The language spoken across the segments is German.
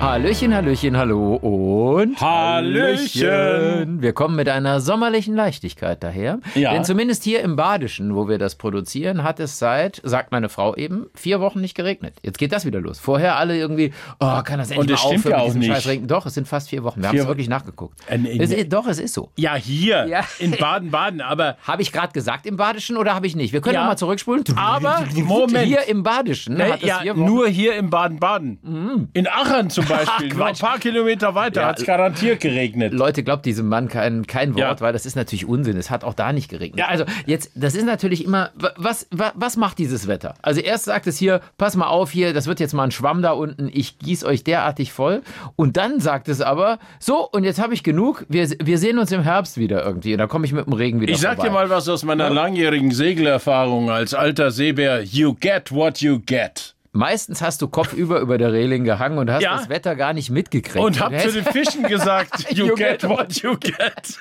Hallöchen, Hallöchen, hallo und Hallöchen. Wir kommen mit einer sommerlichen Leichtigkeit daher. Ja. Denn zumindest hier im Badischen, wo wir das produzieren, hat es seit, sagt meine Frau eben, vier Wochen nicht geregnet. Jetzt geht das wieder los. Vorher alle irgendwie, oh, kann das endlich Und das mal aufhören ja mit auch diesem nicht. Scheiß Regen? Doch, es sind fast vier Wochen. Wir haben es wirklich nachgeguckt. Äh, nee, es ist, doch, es ist so. Ja, hier Ja. in Baden-Baden, aber Habe ich gerade gesagt im Badischen oder habe ich nicht? Wir können Ja. noch mal zurückspulen. Aber, Moment. Hier im Badischen hat es ja, vier Wochen. nur hier in Baden-Baden. In Aachen zum Beispiel, nur ein paar Kilometer weiter Ja. hat es garantiert geregnet. Leute, glaubt diesem Mann kein, kein Wort, Ja. weil das ist natürlich Unsinn. Es hat auch da nicht geregnet. Ja. Also jetzt, das ist natürlich immer, wa- was, wa- was macht dieses Wetter? Also erst sagt es hier, pass mal auf hier, das wird jetzt mal ein Schwamm da unten, ich gieß euch derartig voll. Und dann sagt es aber, so, und jetzt habe ich genug, wir, wir sehen uns im Herbst wieder irgendwie. Und dann komme ich mit dem Regen wieder Ich sag vorbei. dir mal was aus meiner langjährigen Segelerfahrung als alter Seebär. You get what you get. Meistens hast du kopfüber über der Reling gehangen und hast Ja. das Wetter gar nicht mitgekriegt. Und hab zu den Fischen gesagt, you, You get, get what you get.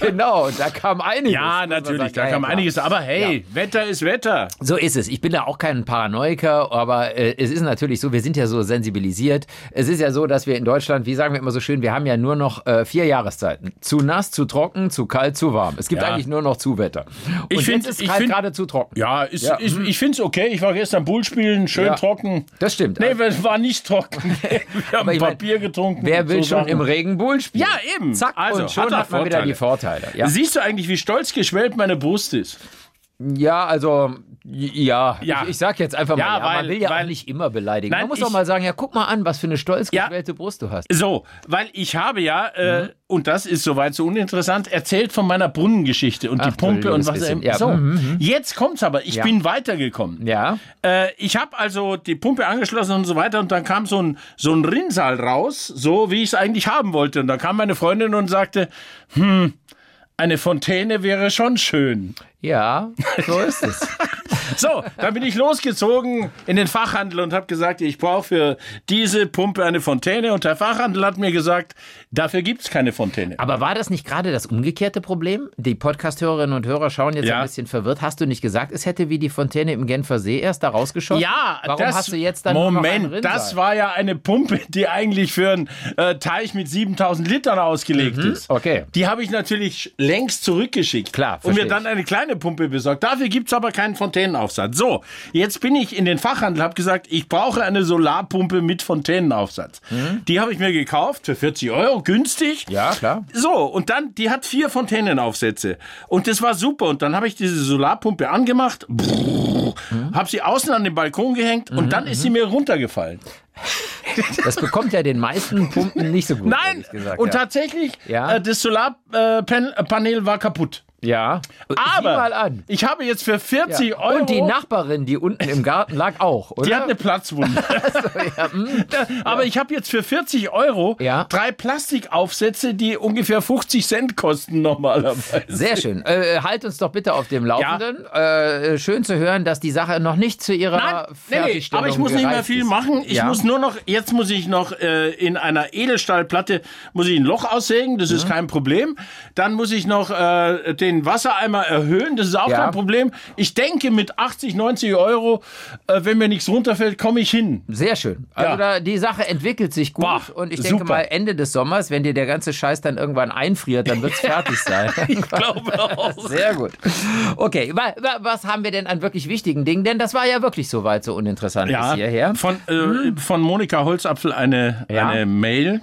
Genau, da kam einiges. Ja, natürlich, sagen. da Ja, kam ja, einiges. Aber hey, Wetter ist Wetter. So ist es. Ich bin da auch kein Paranoiker, aber äh, es ist natürlich so, wir sind ja so sensibilisiert. Es ist ja so, dass wir in Deutschland, wie sagen wir immer so schön, wir haben ja nur noch äh, vier Jahreszeiten. Zu nass, zu trocken, zu kalt, zu warm. Es gibt eigentlich nur noch Zuwetter. Und Ich find- jetzt ist ich kalt find- gerade zu trocken. Ja, ist. Ist, ich find's okay. Ich war gestern Bull spielen, schön Ja. trocken. Das stimmt. Nee, es war nicht trocken. Wir haben ich mein, Papier getrunken. Wer will so schon Sachen. im Regen Bull spielen? Ja, eben. Zack, Also, und schon hat hat, man wieder die Vorteile. Vorteile. Ja, Siehst du eigentlich, wie stolz geschwellt meine Brust ist? Ja also, ja. Ja. Ich, ich sag jetzt einfach mal, Ja, ja, man weil- will ja weil- auch nicht immer beleidigen. Nein, man muss ich- doch mal sagen, ja, guck mal an, was für eine stolz Ja. geschwellte Brust du hast. So, weil ich habe ja, äh, Mhm. und das ist soweit so uninteressant, erzählt von meiner Brunnengeschichte und die Ach, du Pumpe und was bisschen. er. Ja, So, mhm, jetzt kommt's aber. Ich Ja. bin weitergekommen. Ja. Äh, ich habe also die Pumpe angeschlossen und so weiter und dann kam so ein, so ein Rinnsal raus, so wie ich es eigentlich haben wollte. Und da kam meine Freundin und sagte, hm, eine Fontäne wäre schon schön. Ja, so ist es. So, dann bin ich losgezogen in den Fachhandel und habe gesagt, ich brauche für diese Pumpe eine Fontäne. Und der Fachhandel hat mir gesagt, dafür gibt's keine Fontäne. Aber war das nicht gerade das umgekehrte Problem? Die Podcast-Hörerinnen und Hörer schauen jetzt Ja. ein bisschen verwirrt. Hast du nicht gesagt, es hätte wie die Fontäne im Genfer See erst da rausgeschossen? Ja, Warum das, hast du jetzt dann Moment, das war ja eine Pumpe, die eigentlich für einen äh, Teich mit 7000 Litern ausgelegt ist. Mhm, okay. Die habe ich natürlich längst zurückgeschickt. Klar, Und mir dann eine kleine Pumpe besorgt. Dafür gibt's aber keinen Fontänenaufsatz. So, jetzt bin ich in den Fachhandel, habe gesagt, ich brauche eine Solarpumpe mit Fontänenaufsatz. Die habe ich mir gekauft für 40 Euro, günstig. Mhm. Ja, klar. So, und dann, die hat vier Fontänenaufsätze. Und das war super. Und dann habe ich diese Solarpumpe angemacht, Mhm. habe sie außen an den Balkon gehängt und dann ist sie mir runtergefallen. Das bekommt ja den meisten Pumpen nicht so gut. Nein! Gesagt, und ja. tatsächlich, Ja. äh, das Solarpanel war kaputt. Ja. Aber mal an. ich habe jetzt für 40 Ja. Euro... Und die Nachbarin, die unten im Garten lag auch, oder? Die hat eine Platzwunde. Aber ich habe jetzt für 40 Euro hm. Ja. drei Plastikaufsätze, die ungefähr 50 Cent kosten normalerweise. Sehr schön. Äh, halt uns doch bitte auf dem Laufenden. Äh, schön zu hören, dass die Sache noch nicht zu ihrer Nein, nee, nee, Fertigstellung aber ich muss nicht mehr viel ist. machen. Ich Ja. muss nur noch, jetzt muss ich noch äh, in einer Edelstahlplatte muss ich ein Loch aussägen, das ist Mhm. kein Problem. Dann muss ich noch äh, den Wassereimer erhöhen, das ist auch Ja. kein Problem. Ich denke, mit 80, 90 Euro, äh, wenn mir nichts runterfällt, komme ich hin. Sehr schön. Also Ja. da, die Sache entwickelt sich gut Boah, und ich denke super. mal Ende des Sommers, wenn dir der ganze Scheiß dann irgendwann einfriert, dann wird es fertig sein. Ich glaube auch. Sehr gut. Okay, wa, wa, was haben wir denn an wirklich wichtigen Dingen? Denn das war ja wirklich soweit so uninteressant bis hierher. Von, äh, von Monika Holzapfel eine, Ja. Mhm. eine Mail.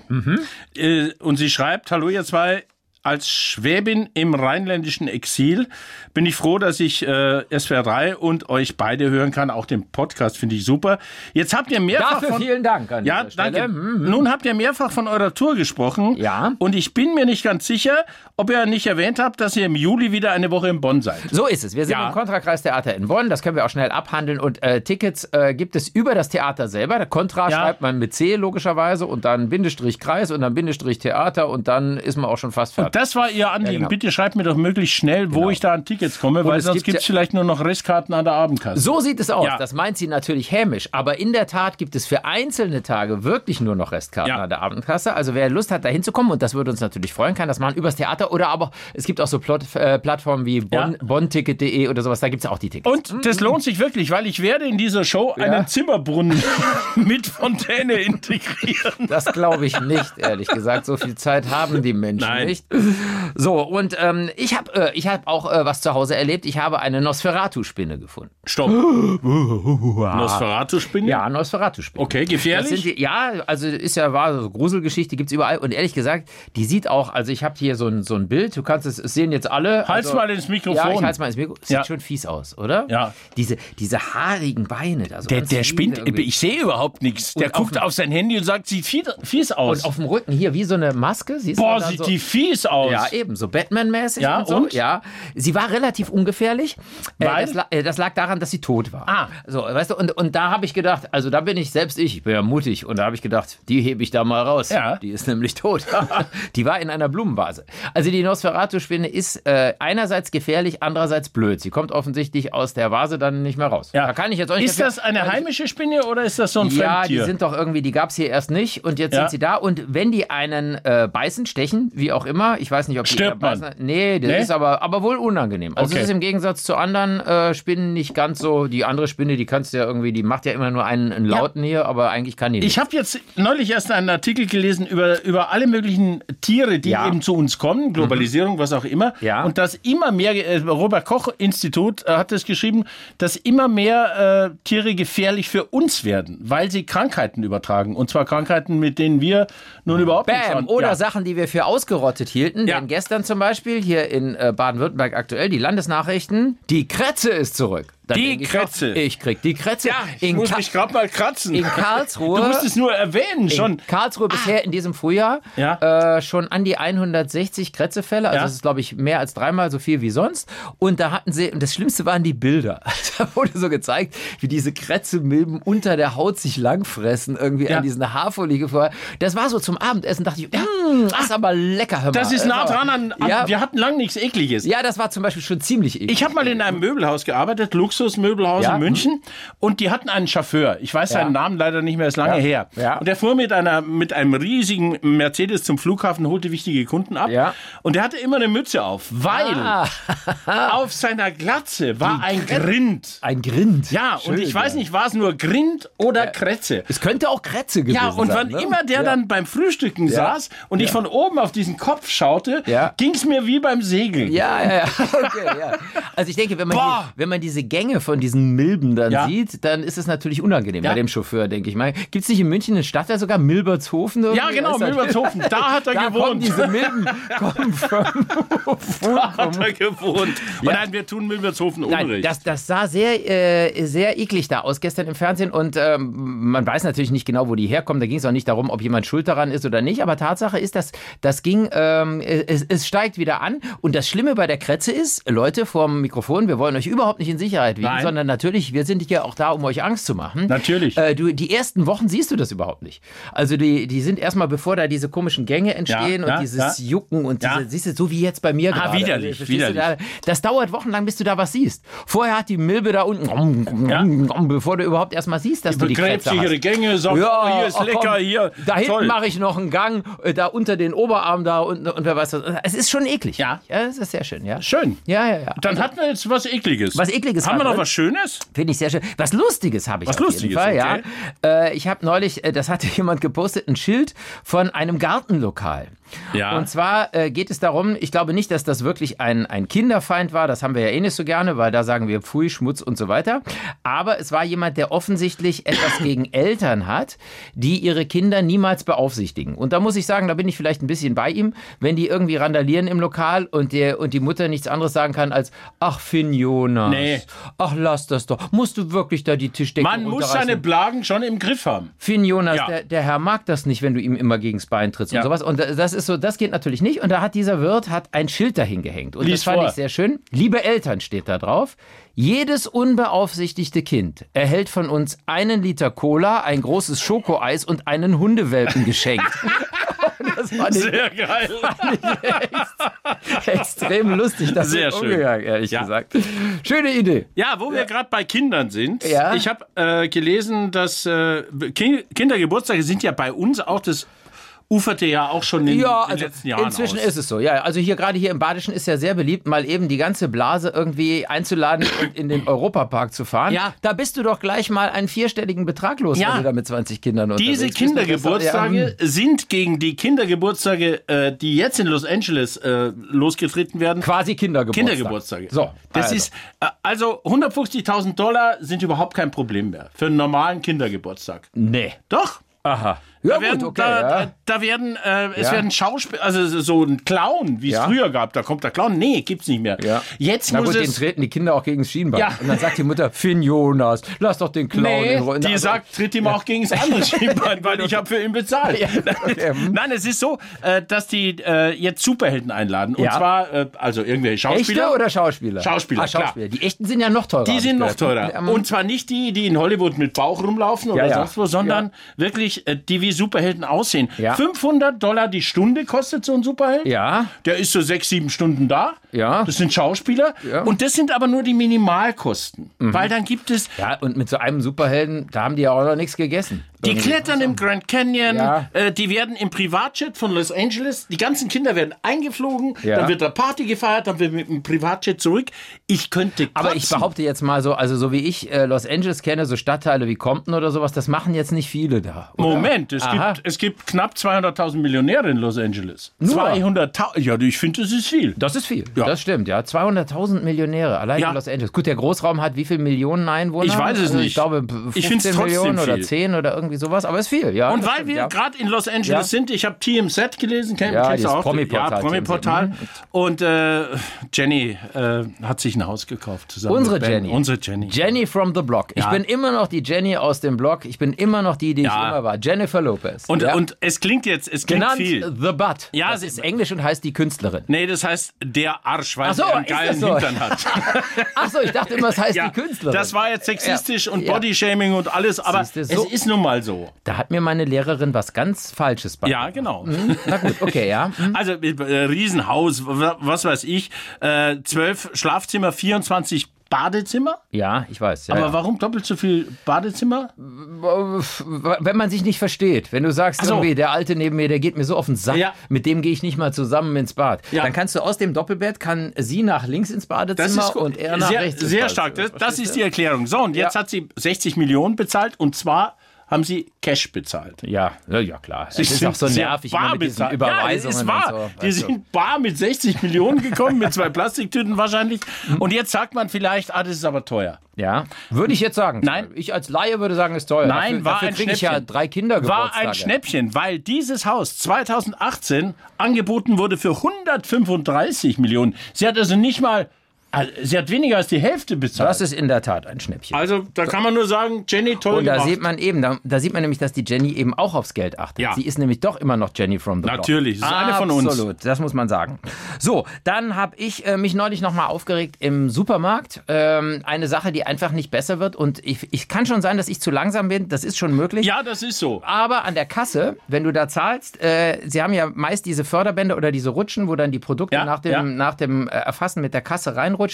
Äh, und sie schreibt, hallo ihr zwei, als Schwäbin im rheinländischen Exil bin ich froh, dass ich äh, SWR 3 und euch beide hören kann. Auch den Podcast finde ich super. Jetzt habt ihr mehrfach Dafür von, vielen Dank an ja, danke. Mhm. Nun habt ihr mehrfach von eurer Tour gesprochen. Ja. Und ich bin mir nicht ganz sicher, ob ihr nicht erwähnt habt, dass ihr im Juli wieder eine Woche in Bonn seid. So ist es. Wir sind Ja. im Kontrakreistheater in Bonn. Das können wir auch schnell abhandeln. Und äh, Tickets äh, gibt es über das Theater selber. Der Kontra Ja. schreibt man mit C logischerweise und dann Bindestrich Kreis und dann Bindestrich Theater und dann ist man auch schon fast fertig. Das war Ihr Anliegen. genau. Bitte schreibt mir doch möglichst schnell, wo Genau. ich da an Tickets komme, weil es sonst gibt es ja- vielleicht nur noch Restkarten an der Abendkasse. So sieht es aus. Ja. Das meint sie natürlich hämisch. Aber in der Tat gibt es für einzelne Tage wirklich nur noch Restkarten Ja. an der Abendkasse. Also wer Lust hat, da hinzukommen, und das würde uns natürlich freuen, kann das machen übers Theater oder aber es gibt auch so Plot, äh, Plattformen wie bon, Ja. bonticket.de oder sowas. Da gibt es auch die Tickets. Und das lohnt sich wirklich, weil ich werde in dieser Show einen Zimmerbrunnen mit Fontäne integrieren. Das glaube ich nicht, ehrlich gesagt. So viel Zeit haben die Menschen Nein. nicht. So, und ähm, ich habe äh, ich hab auch äh, was zu Hause erlebt. Ich habe eine Nosferatu-Spinne gefunden. Stopp. Nosferatu-Spinne? Ja, Nosferatu-Spinne. Okay, gefährlich? die, ja, also ist ja wahr, so Gruselgeschichte gibt's überall. Und ehrlich gesagt, die sieht auch, also ich habe hier so ein, so ein Bild, du kannst es, es sehen jetzt alle. Halt's also, mal ins Mikrofon. Ja, ich halt's mal ins Mikrofon. Sieht Ja. schon fies aus, oder? Ja. Diese, diese haarigen Beine. Da so Der, der spinnt, irgendwie. ich sehe überhaupt nichts. Der auf guckt dem- auf sein Handy und sagt, sieht fies, aus. Und auf dem Rücken hier wie so eine Maske. Siehst Boah, sieht so, die fies aus. Ja, eben, so Batman-mäßig. Ja, und, so. und? Ja, sie war relativ ungefährlich. Äh, Weil? das, äh, das lag daran, dass sie tot war. Ah. So, weißt du, und, und da habe ich gedacht, also da bin ich selbst ich, ich bin ja mutig, und da habe ich gedacht, die hebe ich da mal raus. Ja. Die ist nämlich tot. die war in einer Blumenvase. Also die Nosferatu-Spinne ist äh, einerseits gefährlich, andererseits blöd. Sie kommt offensichtlich aus der Vase dann nicht mehr raus. Ja. Da kann ich jetzt auch nicht Ist dafür- das eine heimische Spinne oder ist das so ein ja, die Fremdtier? sind doch irgendwie, die gab es hier erst nicht und jetzt Ja. sind sie da. Und wenn die einen äh, beißen, stechen, wie auch immer, ich weiß nicht, ob die Stirbt eher man? Nee, das Nee? ist aber, aber wohl unangenehm. Also Okay. es ist im Gegensatz zu anderen äh, Spinnen nicht ganz so, die andere Spinne, die kannst du ja irgendwie, die macht ja immer nur einen, einen Lauten hier, aber eigentlich kann die nicht. Ich habe jetzt neulich erst einen Artikel gelesen über, über alle möglichen Tiere, die Ja. eben zu uns kommen, Globalisierung, was auch immer. Ja. Und dass immer mehr, äh, Robert Koch Institut äh, hat es geschrieben, dass immer mehr äh, Tiere gefährlich für uns werden, weil sie Krankheiten übertragen. Und zwar Krankheiten, mit denen wir nun überhaupt nichts Bam! an- Oder ja. Sachen, die wir für ausgerottet hielten. Ja. Denn gestern zum Beispiel hier in äh, Baden-Württemberg aktuell, die Landesnachrichten, die Kretze ist zurück. Dann Die ich Kretze. Doch, ich krieg die Kretze. Ja, ich in, muss Ka- mich gerade mal kratzen. in Karlsruhe. Du musst es nur erwähnen, schon. In Karlsruhe bisher in diesem Frühjahr Ja. äh, schon an die 160 Krätzefälle. Also Ja. das ist, glaube ich, mehr als dreimal so viel wie sonst. Und da hatten sie, und das Schlimmste waren die Bilder. Da wurde so gezeigt, wie diese Krätzemilben unter der Haut sich langfressen, irgendwie Ja. an diesen Haarfolie vorher. Das war so zum Abendessen, dachte ich, mm, das ist aber lecker, hör mal. Das ist nah aber- dran an, an wir hatten lang nichts Ekliges. ja, das war zum Beispiel schon ziemlich eklig. Ich habe mal in einem Möbelhaus gearbeitet, Luxusmöbelhaus Ja. in München, und die hatten einen Chauffeur. Ich weiß seinen Namen leider nicht mehr, ist lange Ja. her. Ja. Und der fuhr mit einer mit einem riesigen Mercedes zum Flughafen, holte wichtige Kunden ab. Ja. Und der hatte immer eine Mütze auf, weil Ah, auf seiner Glatze war ein Grind. ein Grind. Ja, und Schön, ich weiß ja. nicht, war es nur Grind oder Kretze? Es könnte auch Krätze gewesen Ja, und sein. wann ne? immer der Ja. dann beim Frühstücken saß und ich von oben auf diesen Kopf schaute, Ja. ging es mir wie beim Segeln. Ja, ja, ja. Okay, ja. Also ich denke, wenn man, die, wenn man diese Gänge von diesen Milben dann Ja. sieht, dann ist es natürlich unangenehm Ja. bei dem Chauffeur, denke ich mal. Gibt es nicht in München eine Stadt, da sogar Milbertshofen? irgendwie? Ja, genau, Milbertshofen. Da hat er da gewohnt. Kommen diese Milben kommen von, Da hat er gewohnt. Und nein, wir tun Milbertshofen Nein, Unrecht. das, das sah sehr, äh, sehr eklig da aus gestern im Fernsehen und ähm, man weiß natürlich nicht genau, wo die herkommen. Da ging es auch nicht darum, ob jemand schuld daran ist oder nicht. Aber Tatsache ist, dass das ging, ähm, es, es steigt wieder an. Und das Schlimme bei der Kretze ist, Leute vorm Mikrofon, wir wollen euch überhaupt nicht in Sicherheit wiegen, Nein. sondern natürlich, wir sind ja auch da, um euch Angst zu machen. Natürlich. Äh, du, die ersten Wochen siehst du das überhaupt nicht. Also die, die sind erstmal, bevor da diese komischen Gänge entstehen Ja, ja, und dieses ja. Jucken und Ja. diese, siehst du, so wie jetzt bei mir Ah, gerade. widerlich, Also, verstehst widerlich. da, das dauert wochenlang, bis du da was siehst. Vorher hat die Milbe da unten, bevor du überhaupt erstmal siehst, dass du die Krätze sich ihre hast. Gänge, sagt, oh, hier ist ach lecker, komm, hier. Da hinten mache ich noch einen Gang, äh, da unter den Oberarm da und, und wer weiß was. Es ist schon eklig. Ja. Ja, es ist sehr schön, ja. Schön. Ja, ja, ja. Dann hatten wir jetzt was Ekliges. Was Ekliges Haben haben wir noch was Schönes? Finde ich sehr schön. Was Lustiges habe ich Was auf jeden Lustiges, Fall, okay. ja. Äh, ich habe neulich, äh, das hatte jemand gepostet, ein Schild von einem Gartenlokal. Ja. Und zwar äh, geht es darum, ich glaube nicht, dass das wirklich ein, ein Kinderfeind war, das haben wir ja eh nicht so gerne, weil da sagen wir Pfui, Schmutz und so weiter. Aber es war jemand, der offensichtlich etwas gegen Eltern hat, die ihre Kinder niemals beaufsichtigen. Und da muss ich sagen, da bin ich vielleicht ein bisschen bei ihm, wenn die irgendwie randalieren im Lokal und, der, und die Mutter nichts anderes sagen kann als, ach Finn Jonas, Nee. ach lass das doch, musst du wirklich da die Tischdecke Man muss seine Blagen schon im Griff haben. Finn Jonas, Ja. der, der Herr mag das nicht, wenn du ihm immer gegens Bein trittst Ja. und sowas. Und das ist so, das geht natürlich nicht. Und da hat dieser Wirt hat ein Schild dahin gehängt. Und Lies das fand vor. ich sehr schön. Liebe Eltern steht da drauf. Jedes unbeaufsichtigte Kind erhält von uns einen Liter Cola, ein großes Schokoeis und einen Hundewelpen geschenkt. das fand ich, Sehr geil. extrem lustig, das Sehr schön. umgegangen, ehrlich Ja. gesagt. Schöne Idee. Ja, wo wir gerade bei Kindern sind. Ja. Ich habe äh, gelesen, dass äh, Ki- Kindergeburtstage sind ja bei uns auch das uferte ja auch schon in Ja, den also letzten Jahren inzwischen aus. ist es so. Ja, also hier gerade hier im Badischen ist ja sehr beliebt, mal eben die ganze Blase irgendwie einzuladen und in den Europapark zu fahren. Ja. Da bist du doch gleich mal einen vierstelligen Betrag los, Ja. wenn du da mit 20 Kindern unterwegs Diese Kindergeburtstage Ja, hm. sind gegen die Kindergeburtstage, äh, die jetzt in Los Angeles äh, losgetreten werden, quasi Kindergeburtstag. Kindergeburtstage. So, das also. ist äh, also 150.000 Dollar sind überhaupt kein Problem mehr für einen normalen Kindergeburtstag. Nee. Doch. Aha. Ja, Da werden, gut, okay. da, ja. da, da werden, äh, es Ja. werden Schauspieler, also so ein Clown, wie es früher gab, da kommt der Clown. Nee, gibt's nicht mehr. Jetzt Na muss gut, den es. treten die Kinder auch gegen das Schienbein. Und dann sagt die Mutter, Finn Jonas, lass doch den Clown Nee, in die Also- sagt, tritt ihm auch gegen das andere Schienbein, weil ich habe für ihn bezahlt. Nein, es ist so, äh, dass die äh, jetzt Superhelden einladen. Und zwar, äh, also irgendwelche Schauspieler. Echte oder Schauspieler? Schauspieler, ah, Schauspieler. Die echten sind ja noch teurer. Die sind noch gehört. teurer. Ähm, Und zwar nicht die, die in Hollywood mit Bauch rumlaufen oder sonst wo, sondern wirklich äh, die wie Superhelden aussehen. Ja. 500 Dollar die Stunde kostet so ein Superheld. Ja. Der ist so sechs, sieben Stunden da. Ja. Das sind Schauspieler. Ja. Mhm. Und das sind aber nur die Minimalkosten. Weil dann gibt es Ja, und mit so einem Superhelden, da haben die ja auch noch nichts gegessen. Die klettern im Grand Canyon, Ja. äh, die werden im Privatjet von Los Angeles, die ganzen Kinder werden eingeflogen, Ja. dann wird da Party gefeiert, dann wird mit dem Privatjet zurück. Ich könnte kotzen. Aber ich behaupte jetzt mal so, also so wie ich äh, Los Angeles kenne, so Stadtteile wie Compton oder sowas, das machen jetzt nicht viele da. oder? Moment, es Aha. gibt, es gibt knapp 200.000 Millionäre in Los Angeles. Nur? 200.000, ja, ich finde, das ist viel. Das ist viel. Ja. Das stimmt, ja. 200.000 Millionäre allein Ja. in Los Angeles. Gut, der Großraum hat wie viele Millionen Einwohner? Ich weiß es Also nicht. Ich glaube, Ich 15 find's trotzdem Millionen oder viel. 10 oder irgendwie sowas, aber ist viel, ja. Und weil stimmt, wir ja. gerade in Los Angeles Ja. sind, ich habe TMZ gelesen, kenn, Ja, kennst du auch? Promi-Portal, Ja, Promi-Portal. TMZ, Und äh, Jenny äh, hat sich ein Haus gekauft zusammen Unsere. Jenny. Unsere Jenny. Jenny from the Block. Ich bin immer noch die Jenny aus dem Block. Ich bin immer noch die, die ich immer war. Jennifer Lopez. Und, und es klingt jetzt, es klingt genannt viel. The Butt. Ja, das ist Englisch und heißt die Künstlerin. Nee, das heißt der Arsch, weil Ach so, sie einen geilen so? Hintern hat. Ach so, ich dachte immer, es heißt die Künstlerin. das war jetzt sexistisch und. Bodyshaming und alles, aber es ist nun mal so. Da hat mir meine Lehrerin was ganz Falsches bei. Ja, genau. Na gut, okay, ja. Hm. Also äh, Riesenhaus, wa- was weiß ich, äh, zwölf Schlafzimmer, 24 Badezimmer. Ja, ich weiß. Ja, Aber ja. warum doppelt so viel Badezimmer? wenn man sich nicht versteht, wenn du sagst, so. irgendwie, der Alte neben mir, der geht mir so auf den Sack, Ja. mit dem gehe ich nicht mal zusammen ins Bad. Dann kannst du aus dem Doppelbett, kann sie nach links ins Badezimmer und er nach sehr, rechts ins Sehr stark. Das, das ist die Erklärung. So, und jetzt hat sie 60 Millionen bezahlt und zwar haben sie Cash bezahlt. Ja, ja, klar. Es Sie ist sind auch so nervig bar mit diesen. Überweisungen Ja, es war. so. Die du. sind bar mit 60 Millionen gekommen, mit zwei Plastiktüten wahrscheinlich. Und jetzt sagt man vielleicht, ah, das ist aber teuer. Ja, würde ich jetzt sagen. Nein. Ich als Laie würde sagen, ist teuer. Nein, dafür, war dafür ein kriege ich ja Schnäppchen. drei Kinder War ein Schnäppchen, weil dieses Haus 2018 angeboten wurde für 135 Millionen. Sie hat also nicht mal, also sie hat weniger als die Hälfte bezahlt. Das ist in der Tat ein Schnäppchen. also da kann man nur sagen, Jenny, toll Und da gemacht. sieht man eben, da, da sieht man nämlich, dass die Jenny eben auch aufs Geld achtet. Ja. Sie ist nämlich doch immer noch Jenny from the Block. Natürlich, das ist eine von uns. Absolut, das muss man sagen. So, dann habe ich äh, mich neulich nochmal aufgeregt im Supermarkt. Ähm, eine Sache, die einfach nicht besser wird. Und ich, ich kann schon sein, dass ich zu langsam bin. Das ist schon möglich. ja, das ist so. Aber an der Kasse, wenn du da zahlst, äh, sie haben ja meist diese Förderbänder oder diese Rutschen, wo dann die Produkte Ja, nach dem, ja. nach dem äh, Erfassen mit der Kasse reinrutschen,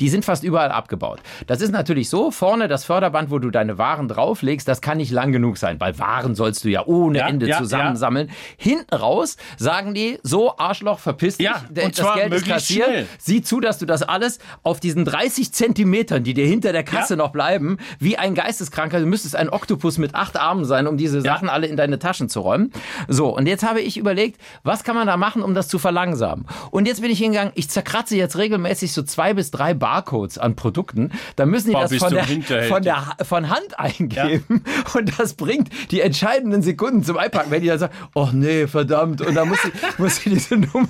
die sind fast überall abgebaut. Das ist natürlich so, vorne das Förderband, wo du deine Waren drauflegst, das kann nicht lang genug sein, weil Waren sollst du ja ohne Ja, Ende ja, zusammensammeln. Hinten raus sagen die, so Arschloch, verpiss dich, Ja, das zwar Geld ist kassiert. schnell. Sieh zu, dass du das alles auf diesen 30 Zentimetern, die dir hinter der Kasse Ja. noch bleiben, wie ein Geisteskranker, du müsstest ein Oktopus mit acht Armen sein, um diese Sachen alle in deine Taschen zu räumen. So, und jetzt habe ich überlegt, was kann man da machen, um das zu verlangsamen? Und jetzt bin ich hingegangen, ich zerkratze jetzt regelmäßig so zwei bis drei Barcodes an Produkten. Da müssen die Boah, das von der, von, der, von Hand eingeben. Und das bringt die entscheidenden Sekunden zum Einpacken. Wenn die dann sagen, oh nee, verdammt. Und dann muss sie, muss sie diese Nummer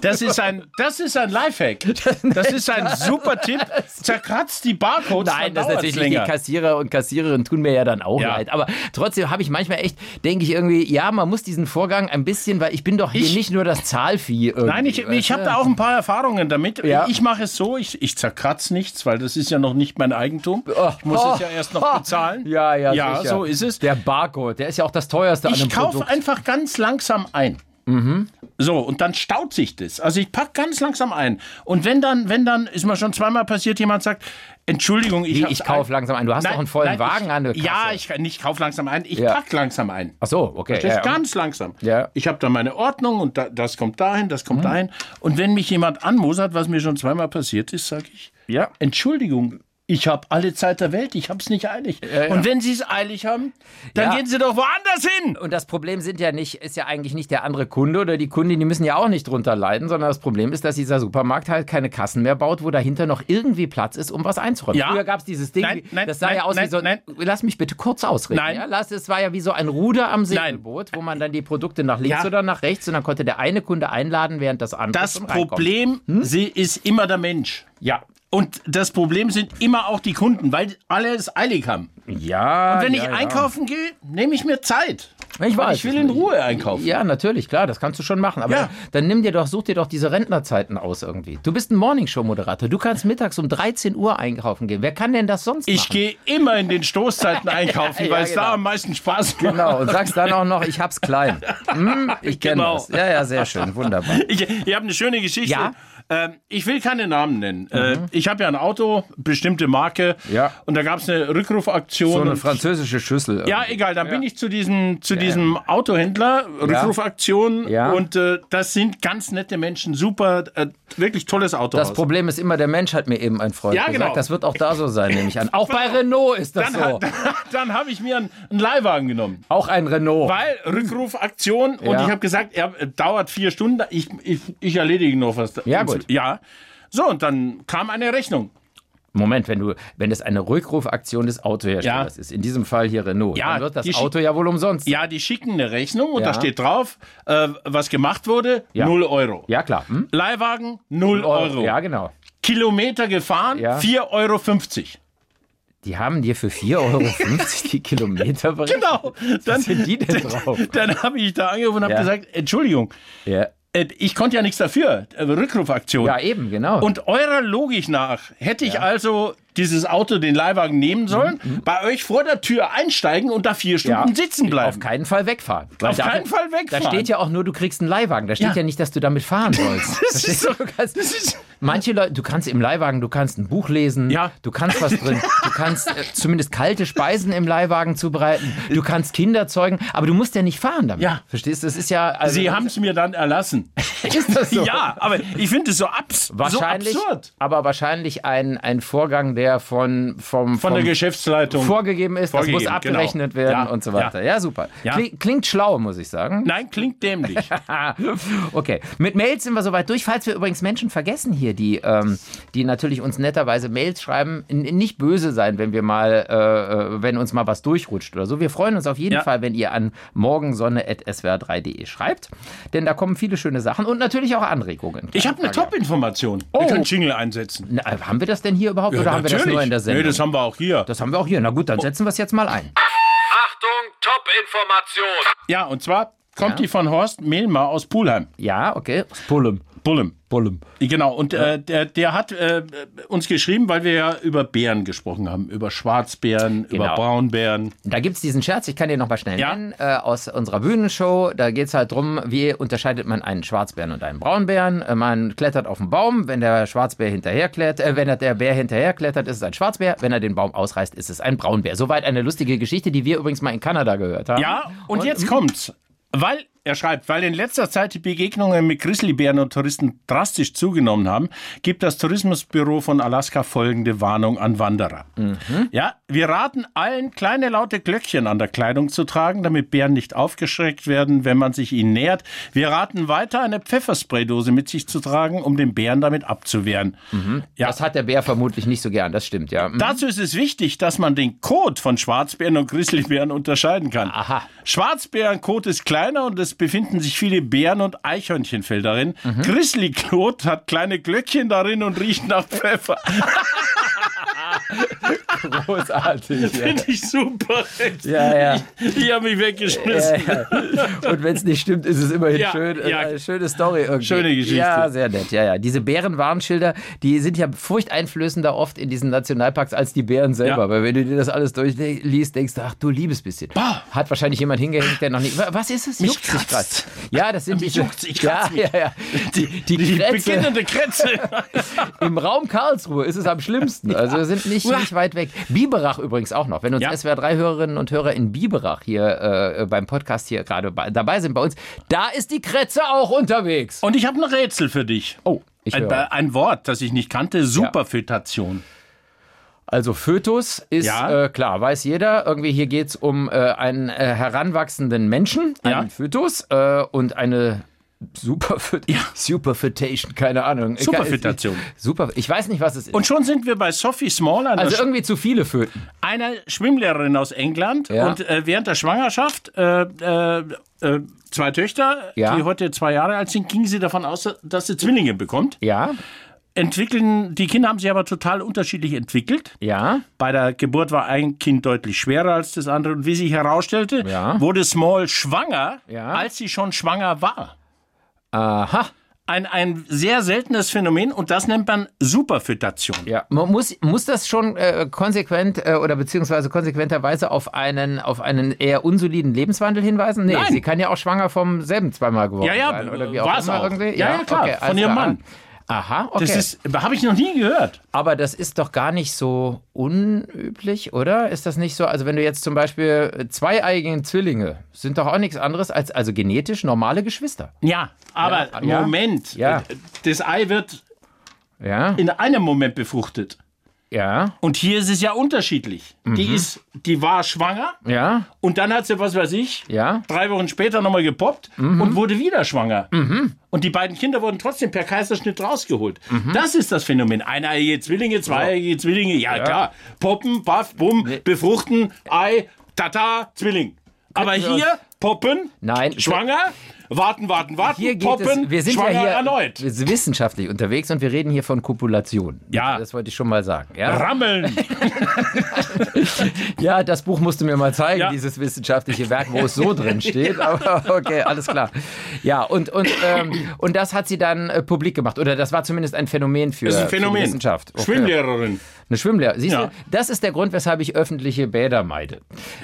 Das ist ein, das ist ein Lifehack. Das ist ein super Tipp. Zerkratzt die Barcodes. Nein, dann das ist natürlich länger. Die Kassierer und Kassiererinnen tun mir ja dann auch Ja. leid. Aber trotzdem habe ich manchmal echt, denke ich irgendwie, ja, man muss diesen Vorgang ein bisschen, weil ich bin doch hier Ich- nicht nur das Zahlvieh. Nein, ich, ich habe da auch ein paar Erfahrungen damit. Ja. Ich mache es so, ich, ich zerkratze nichts, weil das ist ja noch nicht mein Eigentum. Ich muss Oh, es ja erst noch oh. bezahlen. Ja, ja, Ja, sicher. so ist es. Der Barcode, der ist ja auch das teuerste an Ich einem kaufe Produkt. einfach ganz langsam ein. So, und dann staut sich das. Also ich pack ganz langsam ein. Und wenn dann, wenn dann, ist mir schon zweimal passiert, jemand sagt, Entschuldigung, ich, Wie, ich kaufe ein- langsam ein. Du hast doch einen vollen nein, Wagen ich, an der Kasse. Ja, ich nicht kauf langsam ein, ich Ja. pack langsam ein. Ach so, okay. Das ist ja, ganz langsam. Ja. Ich habe da meine Ordnung und da, das kommt dahin, das Mhm. kommt dahin. Und wenn mich jemand anmosert, was mir schon zweimal passiert ist, sage ich, Ja. Entschuldigung, ich habe alle Zeit der Welt, ich habe es nicht eilig. Ja, ja. Und wenn Sie es eilig haben, dann Ja. gehen Sie doch woanders hin. Und das Problem sind ja nicht, ist ja eigentlich nicht der andere Kunde oder die Kundin, die müssen ja auch nicht drunter leiden, sondern das Problem ist, dass dieser Supermarkt halt keine Kassen mehr baut, wo dahinter noch irgendwie Platz ist, um was einzuräumen. Ja. Früher gab es dieses Ding, Nein, nein, das sah nein, ja aus wie so lass mich bitte kurz ausreden. Nein. Lass, es war ja wie so ein Ruder am Segelboot, wo man dann die Produkte nach links oder nach rechts und dann konnte der eine Kunde einladen, während das andere Das. Problem sie ist immer der Mensch. Ja. Und das Problem sind immer auch die Kunden, weil alle es eilig haben. Ja. Wenn ja, ich ja. einkaufen gehe, nehme ich mir Zeit. Ich weiß. ich will in Ruhe einkaufen. Ja, natürlich, klar, das kannst du schon machen. Aber Ja. dann nimm dir doch, such dir doch diese Rentnerzeiten aus irgendwie. Du bist ein Morningshow-Moderator. Du kannst mittags um 13 Uhr einkaufen gehen. Wer kann denn das sonst Ich machen? gehe immer in den Stoßzeiten einkaufen, Ja, weil es genau. da am meisten Spaß macht. Genau, und sagst dann auch noch, ich hab's klein. Hm, ich kenne Genau. das. Ja, ja, sehr schön, wunderbar. Ich, ich habe eine schöne Geschichte. Ja? Mhm. Ähm, ich will keine Namen nennen. Äh, ich habe ja ein Auto, bestimmte Marke. Ja. Und da gab es eine Rückrufaktion. So eine französische Schüssel. ja, egal, dann bin ich zu diesem, zu diesem Autohändler, Rückrufaktion. Ja. Und äh, das sind ganz nette Menschen, super, äh, wirklich tolles Auto. Das Problem ist immer, der Mensch hat mir eben ein Freund Ja, gesagt. genau. Das wird auch da so sein, nehme ich an. Auch bei Renault ist das dann so. dann, dann habe ich mir einen, einen Leihwagen genommen. Auch ein Renault. Weil Rückrufaktion und Ja. ich habe gesagt, er äh, dauert vier Stunden, ich, ich, ich erledige noch was. Ja, gut. Ja. So, und dann kam eine Rechnung. Moment, wenn du, wenn es eine Rückrufaktion des Autoherstellers Ja. ist, in diesem Fall hier Renault, Ja, dann wird das Auto ja wohl umsonst. Ja, die schicken eine Rechnung und Ja. da steht drauf, äh, was gemacht wurde, Ja. 0 Euro. Ja, klar. Hm? Leihwagen, 0 Euro. Ja, genau. Kilometer gefahren, Ja. 4,50 Euro. Die haben dir für 4,50 Euro die Kilometer berechnet. Genau. Dann, Was sind die denn drauf? dann habe ich da angerufen und habe Ja. gesagt, Entschuldigung, Ja, ich konnte ja nichts dafür, äh, Rückrufaktion. ja eben, genau. Und eurer Logik nach hätte ich also dieses Auto, den Leihwagen nehmen sollen, bei euch vor der Tür einsteigen und da vier Stunden Mhm, ja, sitzen bleiben. Auf keinen Fall wegfahren. Weil Auf keinen Fall wegfahren. Da steht ja auch nur, du kriegst einen Leihwagen. Da steht ja, Ja. nicht, dass du damit fahren sollst. Das Da ist so- kannst, das ist- manche Leute, du kannst im Leihwagen, du kannst ein Buch lesen, Ja. du kannst was drin, kannst äh, zumindest kalte Speisen im Leihwagen zubereiten, du kannst Kinder zeugen, aber du musst ja nicht fahren damit. Ja. Verstehst du? Das ist ja. Also, Sie haben es mir dann erlassen. Ist das so? Ja, aber ich finde es so, abs Wahrscheinlich, so absurd. aber wahrscheinlich ein, ein Vorgang, der von, vom, Von der Geschäftsleitung. vorgegeben ist, das muss Vorgegeben, abgerechnet genau. werden Ja, und so weiter. Ja, super. Ja. Kling, klingt schlau, muss ich sagen. Nein, klingt dämlich. okay, mit Mails sind wir soweit durch. Falls wir übrigens Menschen vergessen hier, die, ähm, die natürlich uns netterweise Mails schreiben, nicht böse sein, wenn wir mal, äh, äh, wenn uns mal was durchrutscht oder so. Wir freuen uns auf jeden Ja. Fall, wenn ihr an morgensonne.swr3.de schreibt, denn da kommen viele schöne Sachen und natürlich auch Anregungen. Ich habe eine Top-Information. Oh. Wir können Jingle einsetzen. Na, haben wir das denn hier überhaupt oder haben wir das nur in der Sendung? Nee, das haben wir auch hier. das haben wir auch hier. Na gut, dann setzen wir es jetzt mal ein. Achtung, Top-Information. Ja, und zwar kommt Ja. die von Horst Mehlmer aus Pulheim. Ja, okay. Pullum. Bullem. Pullum. Genau, und äh, der, der hat äh, uns geschrieben, weil wir ja über Bären gesprochen haben. Über Schwarzbären, über Genau. Braunbären. Da gibt es diesen Scherz, ich kann dir noch mal schnell Ja. nennen, äh, aus unserer Bühnenshow. Da geht es halt drum, wie unterscheidet man einen Schwarzbären und einen Braunbären. Äh, man klettert auf den Baum, wenn der Schwarzbär hinterherklettert, äh, wenn er- der Bär hinterherklettert, ist es ein Schwarzbär. Wenn er den Baum ausreißt, ist es ein Braunbär. Soweit eine lustige Geschichte, die wir übrigens mal in Kanada gehört haben. Ja, und, jetzt kommt's. Weil, er schreibt, weil in letzter Zeit die Begegnungen mit Grizzlybären und Touristen drastisch zugenommen haben, gibt das Tourismusbüro von Alaska folgende Warnung an Wanderer. Ja, wir raten allen, kleine laute Glöckchen an der Kleidung zu tragen, damit Bären nicht aufgeschreckt werden, wenn man sich ihnen nähert. Wir raten weiter, eine Pfefferspraydose mit sich zu tragen, um den Bären damit abzuwehren. Ja, Das hat der Bär vermutlich nicht so gern, das stimmt, ja. Mhm. Dazu ist es wichtig, dass man den Kot von Schwarzbären und Grizzlybären unterscheiden kann. Aha. Schwarzbärenkot ist kleiner und es befinden sich viele Beeren- und Eichhörnchenfell darin. Mhm. Grizzlykot hat kleine Glöckchen darin und riecht nach Pfeffer. Großartig. Ja. Finde ich super. Ja, ja. Ich, ich habe mich weggeschmissen. Ja, ja. Und wenn es nicht stimmt, ist es immerhin Ja, schön. ja. Eine schöne Story irgendwie. Schöne Geschichte. Ja, sehr nett. Ja, ja. Diese Bärenwarnschilder, die sind ja furchteinflößender oft in diesen Nationalparks als die Bären selber. Ja. Weil wenn du dir das alles durchliest, denkst du, ach du liebes bisschen. Bah. Hat wahrscheinlich jemand hingehängt, der noch nicht. Wa- Was ist es? Mich Juckt sich kratzt. Ja, das sind Mich diese, juckt's, ich ja, mich. ja, ja. Die, die, Die Krätze. beginnende Kretze. Im Raum Karlsruhe ist es am schlimmsten. Also sind nicht, nicht weit weg. Biberach übrigens auch noch. Wenn uns Ja. SWR3-Hörerinnen und Hörer in Biberach hier äh, beim Podcast hier gerade bei, dabei sind bei uns, da ist die Kretze auch unterwegs. Und ich habe ein Rätsel für dich. Oh, ich Ein, höre. ein Wort, das ich nicht kannte, Superfötation. Also Fötus ist Ja. äh, klar, weiß jeder. Irgendwie hier geht es um äh, einen äh, heranwachsenden Menschen, einen Ja. Fötus äh, und eine Superföt Superfötation, keine Ahnung. Superfötation. Super, ich weiß nicht, was es ist. Und schon sind wir bei Sophie Small, also irgendwie zu viele Föten. einer Schwimmlehrerin aus England. Ja. Und äh, während der Schwangerschaft, äh, äh, äh, zwei Töchter, Ja. die heute zwei Jahre alt sind, ging sie davon aus, dass sie Zwillinge bekommt. Ja, Entwickeln, die Kinder haben sich aber total unterschiedlich entwickelt. ja. Bei der Geburt war ein Kind deutlich schwerer als das andere. Und wie sich herausstellte, Ja. wurde Small schwanger, Ja. als sie schon schwanger war. Aha. Ein, ein sehr seltenes Phänomen und das nennt man Superfötation. Ja, man muss, muss das schon äh, konsequent äh, oder beziehungsweise konsequenterweise auf einen, auf einen eher unsoliden Lebenswandel hinweisen? Nee, Nein. sie kann ja auch schwanger vom selben zweimal geworden Ja, ja, sein. Oder wie auch immer auch. irgendwie. Ja, ja, klar, okay, von ihrem klar. Mann. Aha, okay. Das ist, habe ich noch nie gehört. Aber das ist doch gar nicht so unüblich, oder? Ist das nicht so? Also wenn du jetzt zum Beispiel zweieiige Zwillinge sind doch auch nichts anderes als also genetisch normale Geschwister. Ja, aber ja. Moment. Ja. Das Ei wird Ja, in einem Moment befruchtet. Ja, Und hier ist es ja unterschiedlich. Die Mhm. ist, die war schwanger ja, und dann hat sie, was weiß ich, ja. Mhm. drei Wochen später nochmal gepoppt und wurde wieder schwanger. Und die beiden Kinder wurden trotzdem per Kaiserschnitt rausgeholt. Mhm. Das ist das Phänomen. Eineige Zwillinge, zweieige Zwillinge, ja, klar. Poppen, baff, bumm, befruchten, Ei, tata, Zwilling. Aber hier poppen, Nein, schwanger, warten, warten, warten, Hier geht poppen, es, wir sind schwanger ja hier erneut. wir sind wissenschaftlich unterwegs und wir reden hier von Kopulation. Ja. Das wollte ich schon mal sagen. Ja, Rammeln. ja das Buch musst du mir mal zeigen, Ja. dieses wissenschaftliche Werk, wo es so drin steht. Aber okay, alles klar. Ja, und, und, ähm, und das hat sie dann äh, publik gemacht. Oder das war zumindest ein Phänomen für, ein für die Phänomen. Wissenschaft. Okay. Schwimmlehrerin. Eine Schwimmlehrer. Siehst Ja. du, das ist der Grund, weshalb ich öffentliche Bäder meide.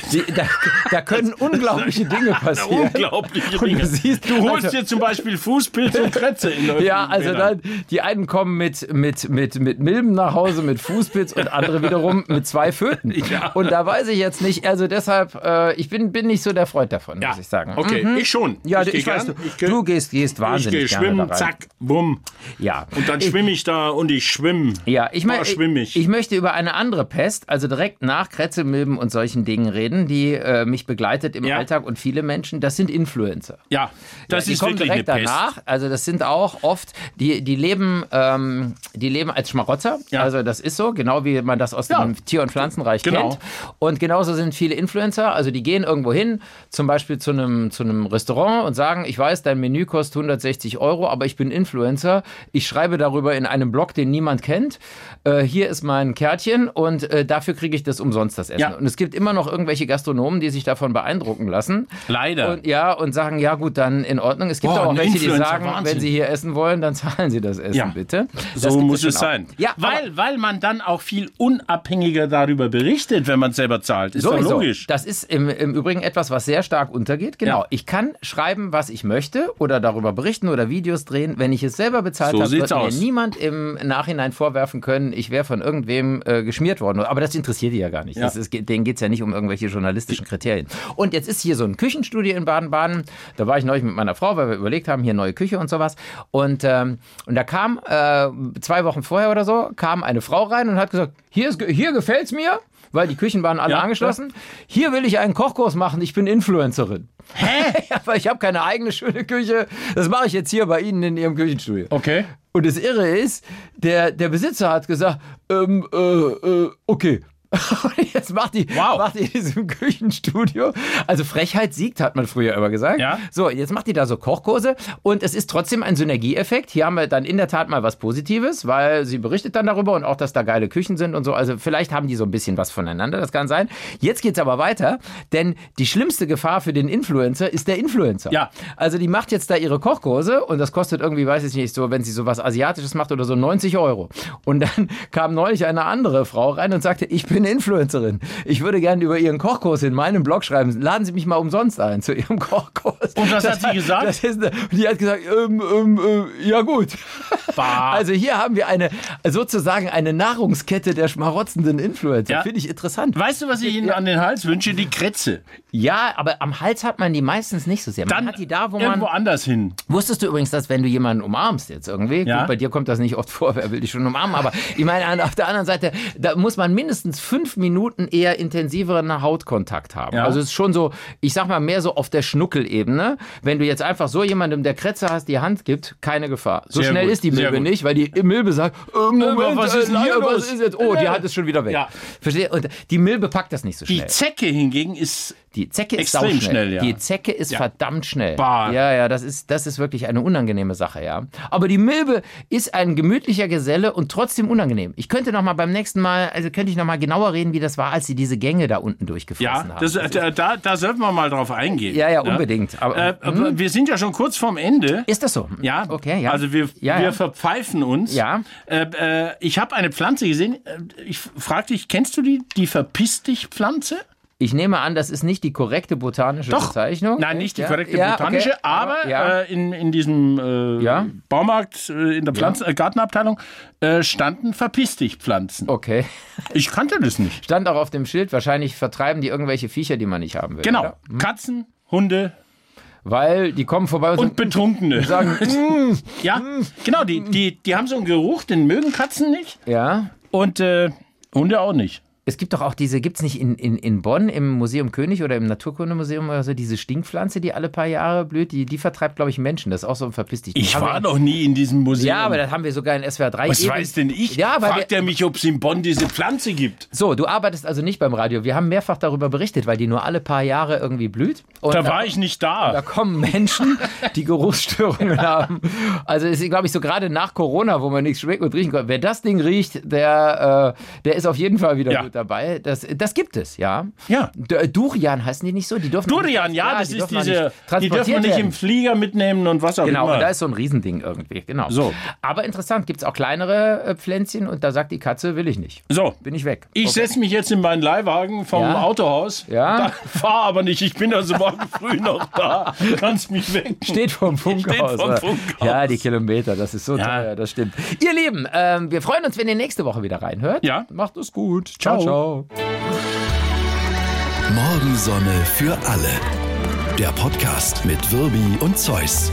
Sie, da, da können unglaubliche Dinge passieren. Unglaubliche Dinge. du siehst, Du holst also- dir zum Beispiel Fußpilz und Krätze in der Ja, also dann, die einen kommen mit, mit, mit, mit Milben nach Hause, mit Fußpilz und andere wiederum mit zwei Föten. Ja. Und da weiß ich jetzt nicht, also deshalb, äh, ich bin, bin nicht so der Freund davon, Ja, muss ich sagen. Okay, Mhm. ich schon. Ja, ich ich, weiß, gern. du, Ich du gehst, gehst Ich wahnsinnig gehe gerne schwimmen, zack, bumm. Ja. Und dann schwimme ich da und ich schwimme. Ja, ich, mein, Da schwimm ich. ich möchte über eine andere Pest, also direkt nach Kretzelmilben und solchen Dingen reden, die äh, mich begleitet im Ja. Alltag und viele Menschen, das sind Influencer. Ja, das die ist kommen wirklich eine direkt Pest. danach. Also das sind auch oft, die, die leben, ähm, die leben als Schmarotzer. Ja. Also das ist so, genau wie man das aus Ja. dem Tier- und Pflanzenreich Genau. kennt. Und genauso sind viele Influencer. Also die gehen irgendwo hin, zum Beispiel zu einem, zu einem Restaurant und sagen, ich weiß, dein Menü kostet 160 Euro, aber ich bin Influencer. Ich schreibe darüber in einem Blog, den niemand kennt. Äh, hier ist mein Kärtchen und äh, dafür kriege ich das umsonst, das Essen. Ja. Und es gibt immer noch irgendwelche Gastronomen, die sich davon beeindrucken lassen. Leider. Und, ja, und sagen, ja gut, dann in Ordnung. Es gibt Boah, auch welche, die Influencer, sagen, Wahnsinn. wenn sie hier essen wollen, dann zahlen sie das Essen Ja. bitte. Das so muss es auch. sein. Ja, weil, weil man dann auch viel unabhängiger darüber berichtet, wenn man selber zahlt. Ist doch Sowieso. logisch. Das ist im, im Übrigen etwas, was sehr stark untergeht. Genau. Ja. Ich kann schreiben, was ich möchte oder darüber berichten oder Videos drehen. Wenn ich es selber bezahlt So habe, wird aus. mir niemand im Nachhinein vorwerfen können, ich wäre von irgendwem äh, geschmiert worden. Aber das interessiert die ja gar nicht. Ja. Das ist, denen geht es ja nicht um irgendwelche journalistischen Kriterien. Und jetzt ist hier so ein Küchenstudio in Baden-Baden. Da war ich neulich mit meiner Frau, weil wir überlegt haben, hier neue Küche und sowas. Und, ähm, und da kam äh, zwei Wochen vorher oder so, kam eine Frau rein und hat gesagt, hier, ist, hier gefällt's mir. Weil die Küchen waren alle Ja, angeschlossen. Hier will ich einen Kochkurs machen. Ich bin Influencerin. Hä? Aber ich habe keine eigene schöne Küche. Das mache ich jetzt hier bei Ihnen in Ihrem Küchenstudio. Okay. Und das Irre ist, der, der Besitzer hat gesagt, ähm, äh, äh, okay. Jetzt macht die, Wow. macht die in diesem Küchenstudio. Also Frechheit siegt, hat man früher immer gesagt. Ja. So, jetzt macht die da so Kochkurse und es ist trotzdem ein Synergieeffekt. Hier haben wir dann in der Tat mal was Positives, weil sie berichtet dann darüber und auch, dass da geile Küchen sind und so. Also vielleicht haben die so ein bisschen was voneinander, das kann sein. Jetzt geht's aber weiter, denn die schlimmste Gefahr für den Influencer ist der Influencer. Ja. Also die macht jetzt da ihre Kochkurse und das kostet irgendwie, weiß ich nicht, so, wenn sie so was Asiatisches macht oder so 90 Euro. Und dann kam neulich eine andere Frau rein und sagte, ich bin bin Influencerin. Ich würde gerne über Ihren Kochkurs in meinem Blog schreiben. Laden Sie mich mal umsonst ein zu Ihrem Kochkurs. Und was hat sie gesagt? Das eine- die hat gesagt, ähm, ähm, äh, ja gut. Bah. Also hier haben wir eine sozusagen eine Nahrungskette der schmarotzenden Influencer. Ja. Finde ich interessant. Weißt du, was ich Ihnen an den Hals wünsche? Die Kretze. Ja, aber am Hals hat man die meistens nicht so sehr. Man Dann hat die da, wo irgendwo man. anders hin. Wusstest du übrigens, dass wenn du jemanden umarmst jetzt irgendwie, Ja. gut, bei dir kommt das nicht oft vor, wer will dich schon umarmen, aber ich meine, auf der anderen Seite, da muss man mindestens fünf Minuten eher intensiveren Hautkontakt haben. Ja. Also es ist schon so, ich sag mal, mehr so auf der Schnuckelebene. Wenn du jetzt einfach so jemandem, der Kretze hast, die Hand gibt, keine Gefahr. So Sehr schnell gut, ist die Milbe nicht, weil die Milbe sagt, äh, Moment, was ist äh, hier was ist jetzt? Oh, die Hand ist schon wieder weg. Ja. Verstehe? Und die Milbe packt das nicht so Die schnell. Zecke hingegen ist Die Zecke ist Extrem schnell, ja. Die Zecke ist Ja. verdammt schnell. Bah. Ja, ja, das ist, das ist wirklich eine unangenehme Sache, ja. Aber die Milbe ist ein gemütlicher Geselle und trotzdem unangenehm. Ich könnte noch mal beim nächsten Mal, also könnte ich noch mal genauer reden, wie das war, als sie diese Gänge da unten durchgefressen Ja, haben. das, da, da, da sollten wir mal drauf eingehen. ja, ja, unbedingt. Aber, Äh, aber wir sind ja schon kurz vorm Ende. ist das so? Ja, Okay, ja. Also wir, wir verpfeifen uns. Ja. Äh, äh, ich habe eine Pflanze gesehen. Äh, Ich frage dich, kennst du die? Die Verpiss dich Pflanze? Ich nehme an, das ist nicht die korrekte botanische Bezeichnung. Nein, nicht die Ja, korrekte ja, botanische, okay. aber ja. äh, in, in diesem äh. Baumarkt, äh, in der Pflanzen äh, Gartenabteilung, äh, standen Verpiss dich Pflanzen. okay. Ich kannte das nicht. Stand auch auf dem Schild, wahrscheinlich vertreiben die irgendwelche Viecher, die man nicht haben will. Genau. Oder? Katzen, Hunde Weil die kommen vorbei und, und Betrunkene. sagen, "Mm, ja, genau, die, die, die haben so einen Geruch, den mögen Katzen nicht ja, und äh, Hunde auch nicht. Es gibt doch auch diese, gibt es nicht in, in, in Bonn im Museum König oder im Naturkundemuseum oder so, diese Stinkpflanze, die alle paar Jahre blüht, die, die vertreibt, glaube ich, Menschen. Das ist auch so ein verpiss dich. Ich war noch nie in diesem Museum. Ja, aber das haben wir sogar in SWR 3. Was eben- weiß denn ich? Ja, weil Fragt er mich, ob es in Bonn diese Pflanze gibt. so, du arbeitest also nicht beim Radio. Wir haben mehrfach darüber berichtet, weil die nur alle paar Jahre irgendwie blüht. Und Da war ich nicht da. Da kommen Menschen, die Geruchsstörungen haben. Also ist, glaube ich, so gerade nach Corona, wo man nichts schmecken und riechen kann. Wer das Ding riecht, der, äh, der ist auf jeden Fall wieder Ja. gut dabei. Das, das gibt es, ja. Ja. D Durian heißen die nicht so? Die dürfen Durian, ja, das die ist diese, nicht die dürfen wir nicht im Flieger mitnehmen und was auch Genau, immer. und da ist so ein Riesending irgendwie, genau. So. Aber interessant, gibt es auch kleinere äh, Pflänzchen und da sagt die Katze, will ich nicht. so, Bin ich weg. ich setze mich jetzt in meinen Leihwagen vom Ja. Autohaus. Ja. Fahr aber nicht, ich bin also morgen früh noch da. Kannst mich wecken. Steht vom Funkhaus. Steht vom? Funkhaus. Ja, die Kilometer, das ist so Ja. teuer, das stimmt. Ihr Lieben, ähm, wir freuen uns, wenn ihr nächste Woche wieder reinhört. Ja. Macht es gut. Ciao, Ciao. Ciao. Morgensonne für alle. Der Podcast mit Wirbi und Zeus.